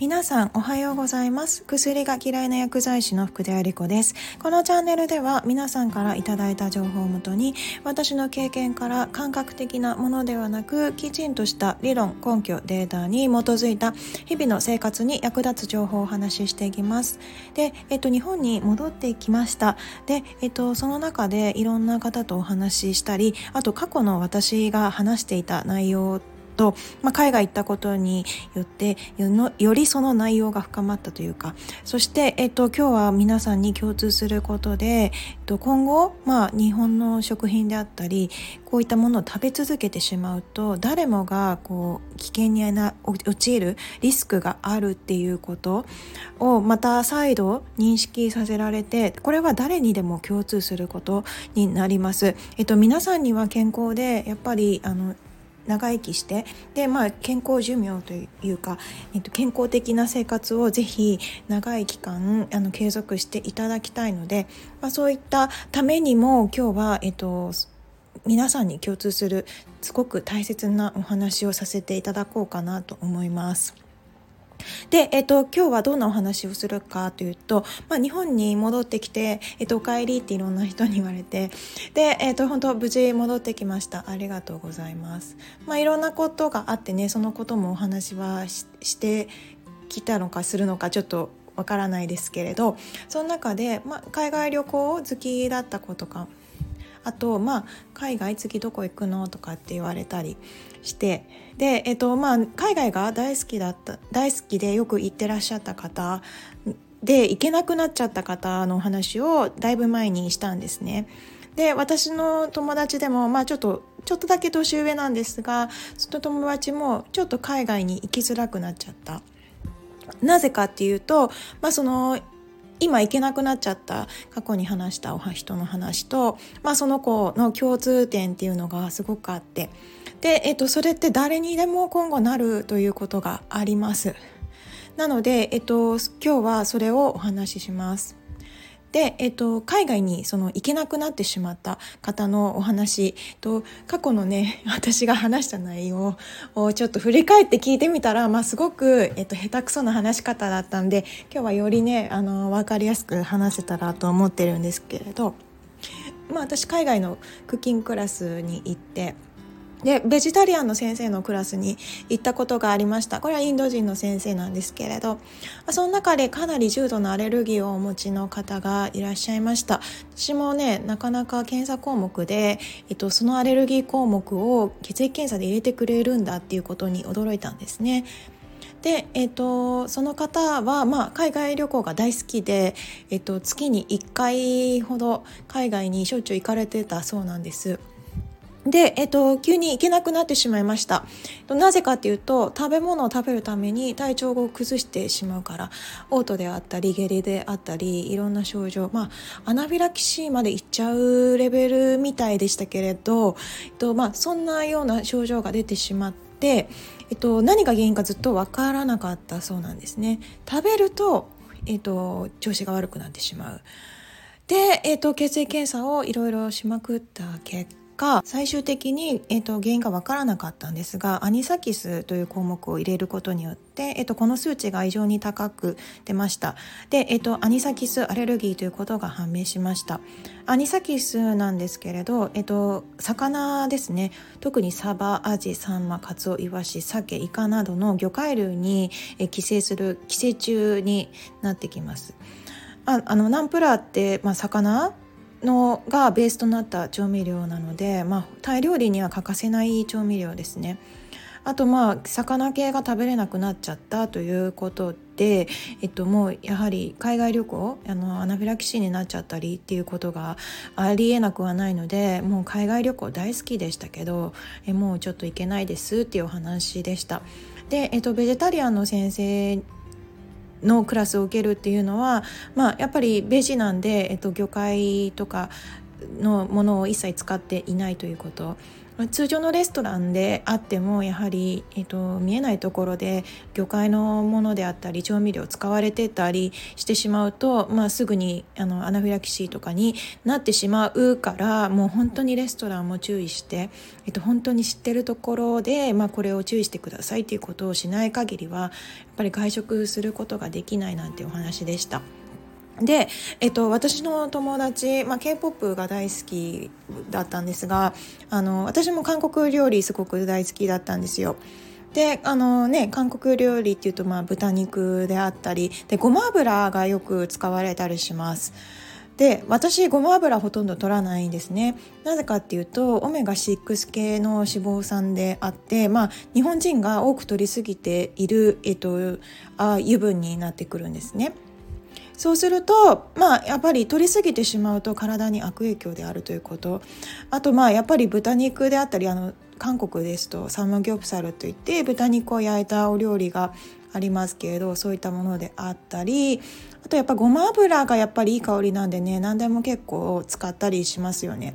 皆さんおはようございます。薬が嫌いな薬剤師の福田理子です。このチャンネルでは皆さんからいただいた情報をもとに私の経験から感覚的なものではなくきちんとした理論根拠データに基づいた日々の生活に役立つ情報をお話ししていきます。で、えっと、日本に戻ってきました。で、えっと、その中でいろんな方とお話ししたりあと過去の私が話していた内容と、まあ、海外行ったことによってよりその内容が深まったというかそして、えっと、今日は皆さんに共通することで、えっと、今後、まあ、日本の食品であったりこういったものを食べ続けてしまうと誰もがこう危険に陥るリスクがあるっていうことをまた再度認識させられてこれは誰にでも共通することになります。えっと、皆さんには健康でやっぱりあの長生きしてで、まあ、健康寿命というか、えっと、健康的な生活をぜひ長い期間あの継続していただきたいので、まあ、そういったためにも今日は、えっと、皆さんに共通するすごく大切なお話をさせていただこうかなと思います。で、えっと、今日はどんなお話をするかというと、まあ、日本に戻ってきて、えっと、お帰りっていろんな人に言われて、で、えっと、本当無事戻ってきました。ありがとうございます。まあ、いろんなことがあってね、そのこともお話はしてきたのかするのか、ちょっとわからないですけれど、その中で、まあ、海外旅行好きだった子とか、あと、まあ、海外次どこ行くのとかって言われたりしてで、えっとまあ、海外が大好きだった大好きでよく行ってらっしゃった方で行けなくなっちゃった方のお話をだいぶ前にしたんですね。で私の友達でも、まあ、ちょっとちょっとだけ年上なんですがその友達もちょっと海外に行きづらくなっちゃった。なぜかっていうと、まあ、その今行けなくなっちゃった過去に話した人の話と、まあ、その子の共通点っていうのがすごくあってで、えっと、それって誰にでも今後なるということがあります。なので、えっと、今日はそれをお話しします。で、えっと、海外にその行けなくなってしまった方のお話と過去のね 私が話した内容をちょっと振り返って聞いてみたら、まあ、すごく、えっと、下手くそな話し方だったんで今日はよりねあの分かりやすく話せたらと思ってるんですけれど、まあ、私海外のクッキングクラスに行って。でベジタリアンの先生のクラスに行ったことがありました。これはインド人の先生なんですけれどその中でかなり重度のアレルギーをお持ちの方がいらっしゃいました。私もねなかなか検査項目で、えっと、そのアレルギー項目を血液検査で入れてくれるんだっていうことに驚いたんですね。で、えーと、その方は、まあ、海外旅行が大好きで、えーと月に1回ほど海外にしょっちゅう行かれてたそうなんです。で、えっと、急に行けなくなってしまいました。なぜかっていうと、食べ物を食べるために体調を崩してしまうから、嘔吐であったり、下痢であったり、いろんな症状、まあ、アナフィラキシーまでいっちゃうレベルみたいでしたけれど、えっと、まあ、そんなような症状が出てしまって、えっと、何が原因かずっとわからなかったそうなんですね。食べると、えっと、調子が悪くなってしまう。で、えっと、血液検査をいろいろしまくった結果最終的に、えーと、原因が分からなかったんですがアニサキスという項目を入れることによって、えーと、この数値が異常に高く出ました。で、えーと、アニサキスアレルギーということが判明しました。アニサキスなんですけれど、えー、と魚ですね。特にサバアジサンマカツオイワシサケイカなどの魚介類に、えー、寄生する寄生虫になってきます。ああのナンプラーって、まあ、魚のがベースとなった調味料なので、まあ、タイ料理には欠かせない調味料ですね。あとまあ魚系が食べれなくなっちゃったということで、えっと、もうやはり海外旅行あのアナフィラキシーになっちゃったりっていうことがありえなくはないのでもう海外旅行大好きでしたけどえもうちょっと行けないですっていうお話でした。で、えっと、ベジタリアンの先生のクラスを受けるっていうのは、まあ、やっぱりベジなんで、えっと、魚介とかのものを一切使っていないということ。通常のレストランであってもやはり、えーと、見えないところで魚介のものであったり調味料使われてたりしてしまうと、まあ、すぐにあのアナフィラキシーとかになってしまうからもう本当にレストランも注意して、えーと、本当に知ってるところで、まあ、これを注意してくださいということをしない限りはやっぱり外食することができないなんてお話でした。で、えっと、私の友達、まあ、k p o p が大好きだったんですがあの私も韓国料理すごく大好きだったんですよ。であのね韓国料理っていうとまあ豚肉であったりでごま油がよく使われたりします。で私ごま油ほとんど取らないんですねなぜかっていうとオメガ6系の脂肪酸であってまあ日本人が多く取りすぎている、えっと、あ油分になってくるんですねそうするとまあやっぱり取りすぎてしまうと体に悪影響であるということあとまあやっぱり豚肉であったりあの韓国ですとサムギョプサルといって豚肉を焼いたお料理がありますけれどそういったものであったりあとやっぱごま油がやっぱりいい香りなんでね何でも結構使ったりしますよね。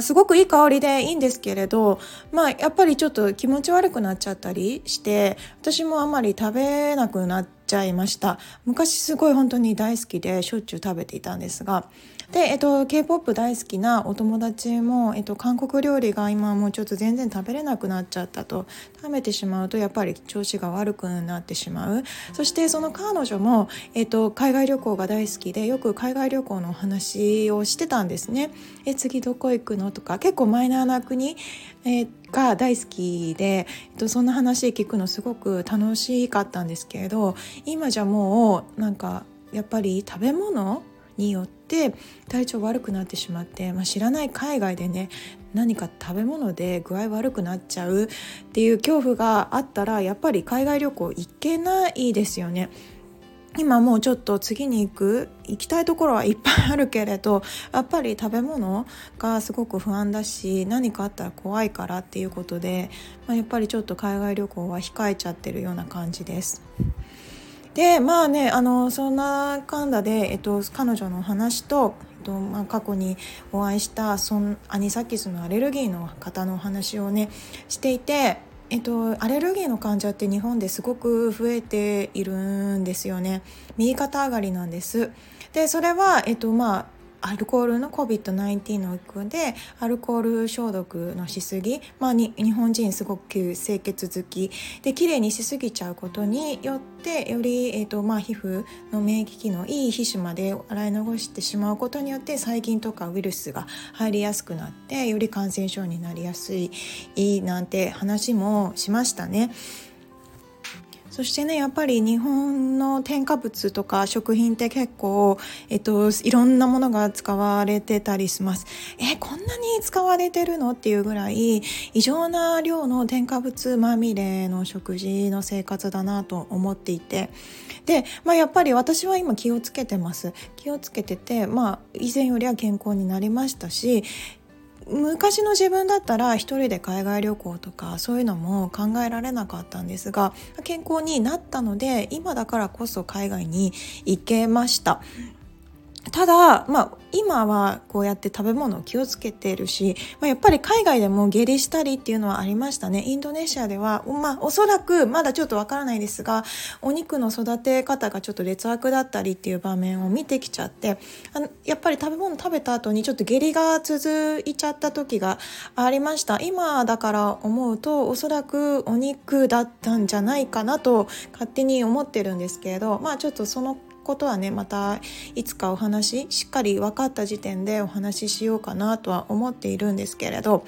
すごくいい香りでいいんですけれどまあやっぱりちょっと気持ち悪くなっちゃったりして私もあんまり食べなくなっちゃいました。昔すごい本当に大好きでしょっちゅう食べていたんですがで、えっと、k p o p 大好きなお友達も、えっと、韓国料理が今もうちょっと全然食べれなくなっちゃったと食べてしまうとやっぱり調子が悪くなってしまうそしてその彼女も、えっと、海外旅行が大好きでよく海外旅行のお話をしてたんですね。え次どこ行くのとか結構マイナーな国、え、が大好きで、えっと、そんな話聞くのすごく楽しかったんですけれど今じゃもうなんかやっぱり食べ物によって体調悪くなってしまって、まあ、知らない海外でね何か食べ物で具合悪くなっちゃうっていう恐怖があったらやっぱり海外旅行行けないですよね。今もうちょっと次に行く行きたいところはいっぱいあるけれどやっぱり食べ物がすごく不安だし何かあったら怖いからっていうことで、まあ、やっぱりちょっと海外旅行は控えちゃってるような感じです。でまあねあのそんなかんだで、えっと、彼女の話と、えっとまあ、過去にお会いしたそんアニサキスのアレルギーの方のお話をねしていてえっと、アレルギーの患者って日本ですごく増えているんですよね。右肩上がりなんです。でそれは、えっとまあ、アルコールの COVID-19 の影響でアルコール消毒のしすぎ、まあ、に日本人すごく清潔好きで綺麗にしすぎちゃうことによってより、えーとまあ、皮膚の免疫機能いい皮脂まで洗い流してしまうことによって細菌とかウイルスが入りやすくなってより感染症になりやすいなんて話もしましたね。そしてねやっぱり日本の添加物とか食品って結構、えっと、いろんなものが使われてたりします。えこんなに使われてるのっていうぐらい異常な量の添加物まみれの食事の生活だなと思っていて。で、まあ、やっぱり私は今気をつけてます。気をつけてて、まあ、以前よりは健康になりましたし昔の自分だったら一人で海外旅行とかそういうのも考えられなかったんですが健康になったので今だからこそ海外に行けました。ただ、まあ、今はこうやって食べ物を気をつけてるし、まあ、やっぱり海外でも下痢したりっていうのはありましたね。インドネシアでは、まあ、おそらくまだちょっとわからないですがお肉の育て方がちょっと劣悪だったりっていう場面を見てきちゃってあのやっぱり食べ物食べた後にちょっと下痢が続いちゃった時がありました。今だから思うとおそらくお肉だったんじゃないかなと勝手に思ってるんですけれどまあちょっとそのことはねまたいつかお話しっかり分かった時点でお話ししようかなとは思っているんですけれど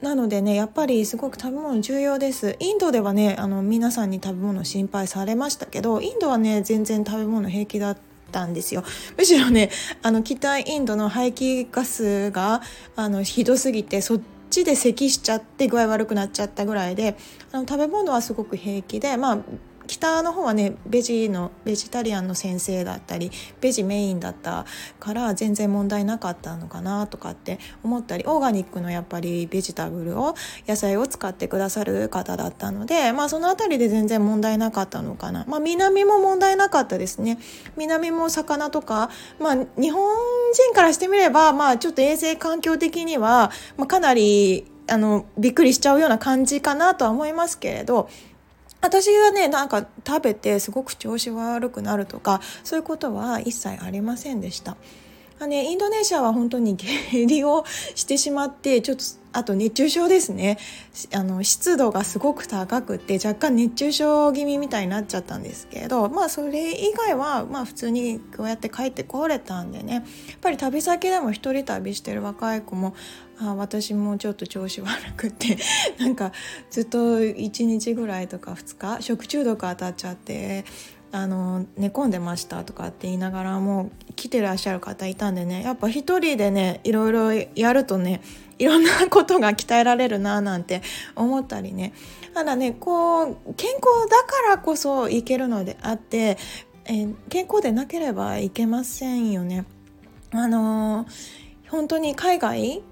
なのでねやっぱりすごく食べ物重要です。インドではねあの皆さんに食べ物心配されましたけどインドはね全然食べ物平気だったんですよ。むしろねあの北インドの排気ガスがあのひどすぎてそっちで咳しちゃって具合悪くなっちゃったぐらいであの食べ物はすごく平気でまあ北の方はねベジのベジタリアンの先生だったりベジメインだったから全然問題なかったのかなとかって思ったりオーガニックのやっぱりベジタブルを野菜を使ってくださる方だったのでまあその辺りで全然問題なかったのかな。まあ南も問題なかったですね。南も魚とかまあ日本人からしてみればまあちょっと衛生環境的には、まあ、かなりあのびっくりしちゃうような感じかなとは思いますけれど私がねなんか食べてすごく調子悪くなるとかそういうことは一切ありませんでした。あね、インドネシアは本当に下痢をしてしまってちょっとあと熱中症ですねあの湿度がすごく高くて若干熱中症気味みたいになっちゃったんですけどまあそれ以外はまあ普通にこうやって帰ってこれたんでねやっぱり旅先でも一人旅してる若い子もあ私もちょっと調子悪くって なんかずっと1日ぐらいとか2日食中毒当たっちゃってあの寝込んでましたとかって言いながらも来てらっしゃる方いたんでねやっぱ一人でねいろいろやるとねいろんなことが鍛えられるななんて思ったりねただねこう健康だからこそいけるのであって、え、健康でなければいけませんよね。あのー、本当に海外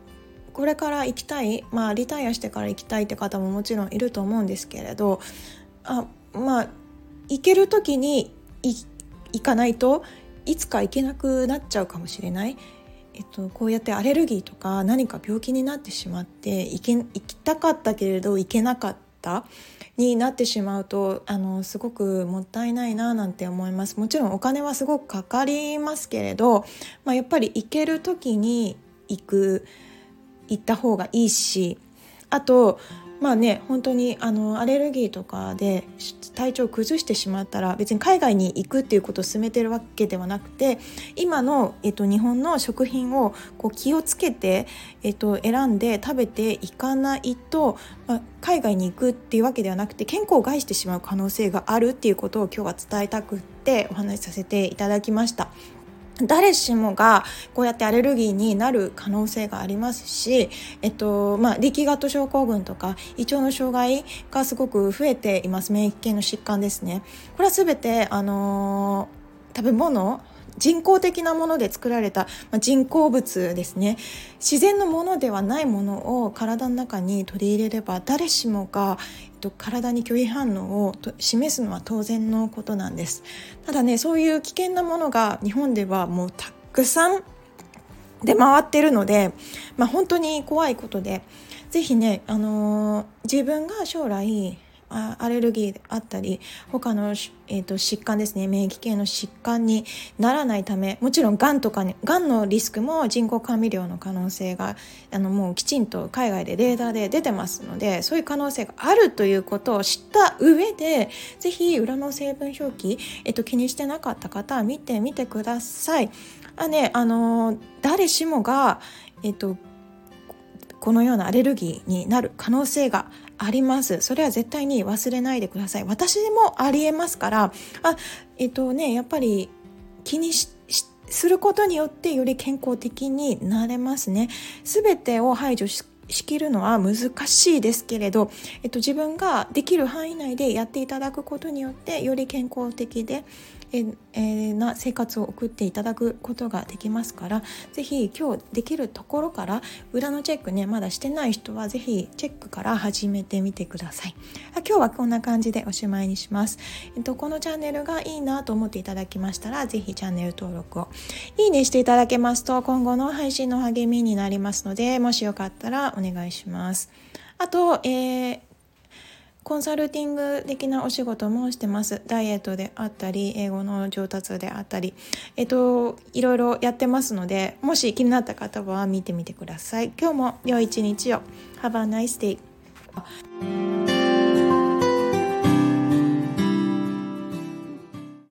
これから行きたいまあリタイアしてから行きたいって方ももちろんいると思うんですけれどあまあ行ける時に行かないといつか行けなくなっちゃうかもしれない、えっと、こうやってアレルギーとか何か病気になってしまって行け行きたかったけれど行けなかったになってしまうとあのすごくもったいないななんて思います。もちろんお金はすごくかかりますけれど、まあ、やっぱり行ける時に行く。行った方がいいしあとまあね本当にあのアレルギーとかで体調を崩してしまったら別に海外に行くっていうことを進めてるわけではなくて今の、えっと、日本の食品をこう気をつけて、えっと、選んで食べていかないと、まあ、海外に行くっていうわけではなくて健康を害してしまう可能性があるっていうことを今日は伝えたくってお話しさせていただきました。誰しもがこうやってアレルギーになる可能性がありますし、えっとまあ、力学症候群とか胃腸の障害がすごく増えています免疫系の疾患ですね。これは全て、あのー、食べ物人工的なもので作られた、まあ、人工物ですね自然のものではないものを体の中に取り入れれば誰しもが、と体に拒否反応を示すのは当然のことなんです。ただねそういう危険なものが日本ではもうたくさん出回ってるので、まあ、本当に怖いことで是非ね、あのー、自分が将来アレルギーであったり他の、えーと、疾患ですね免疫系の疾患にならないためもちろんがんとかにがんのリスクも人工甘味料の可能性があのもうきちんと海外でレーダーで出てますのでそういう可能性があるということを知った上でぜひ裏の成分表記、えーと、気にしてなかった方は見てみてください。あねあの誰しもが、えーとこのようなアレルギーになる可能性があります。それは絶対に忘れないでください。私もありえますから。あえっとねやっぱり気にしすることによってより健康的になれますね。全てを排除ししきるのは難しいですけれど、えっと、自分ができる範囲内でやっていただくことによってより健康的でえー、な生活を送っていただくことができますから是非今日できるところから裏のチェックねまだしてない人は是非チェックから始めてみてください。あ今日はこんな感じでおしまいにします、えっと、このチャンネルがいいなと思っていただきましたら是非チャンネル登録を。いいねしていただけますと今後の配信の励みになりますのでもしよかったらお願いします。あと、えーコンサルティング的なお仕事もしてます。ダイエットであったり、英語の上達であったり、えっと、いろいろやってますので、もし気になった方は見てみてください。今日も良い一日を。Have a nice day.